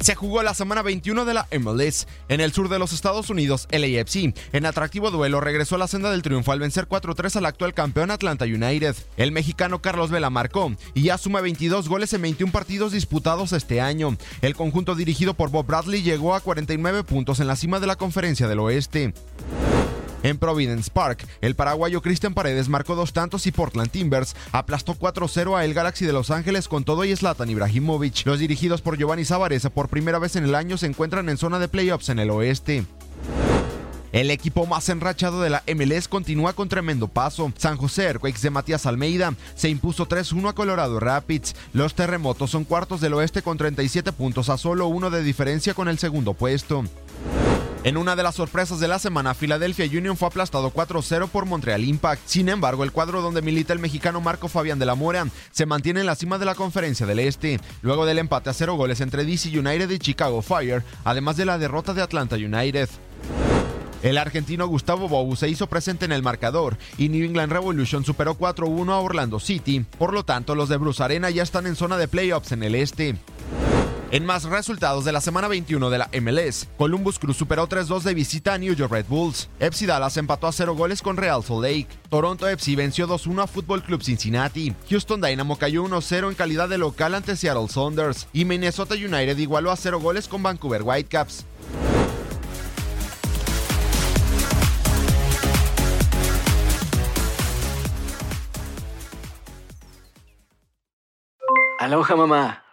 Se jugó la semana 21 de la MLS en el sur de los Estados Unidos, LAFC. En atractivo duelo regresó a la senda del triunfo al vencer 4-3 al actual campeón Atlanta United. El mexicano Carlos Vela marcó y ya suma 22 goles en 21 partidos disputados este año. El conjunto dirigido por Bob Bradley llegó a 49 puntos en la cima de la conferencia del oeste. En Providence Park, el paraguayo Cristian Paredes marcó dos tantos y Portland Timbers aplastó 4-0 a el Galaxy de Los Ángeles con todo y Zlatan Ibrahimovic. Los dirigidos por Giovanni Zavareza por primera vez en el año se encuentran en zona de playoffs en el oeste. El equipo más enrachado de la MLS continúa con tremendo paso. San José Earthquakes de Matías Almeida se impuso 3-1 a Colorado Rapids. Los terremotos son cuartos del oeste con 37 puntos a solo uno de diferencia con el segundo puesto. En una de las sorpresas de la semana, Philadelphia Union fue aplastado 4-0 por Montreal Impact. Sin embargo, el cuadro donde milita el mexicano Marco Fabián de la Mora se mantiene en la cima de la conferencia del Este, luego del empate a cero goles entre DC United y Chicago Fire, además de la derrota de Atlanta United. El argentino Gustavo Bou se hizo presente en el marcador y New England Revolution superó 4-1 a Orlando City. Por lo tanto, los de Bruce Arena ya están en zona de playoffs en el este. En más resultados de la semana 21 de la MLS, Columbus Crew superó 3-2 de visita a New York Red Bulls. FC Dallas empató a 0 goles con Real Salt Lake. Toronto FC venció 2-1 a Football Club Cincinnati. Houston Dynamo cayó 1-0 en calidad de local ante Seattle Saunders. Y Minnesota United igualó a 0 goles con Vancouver Whitecaps. Aloha mamá.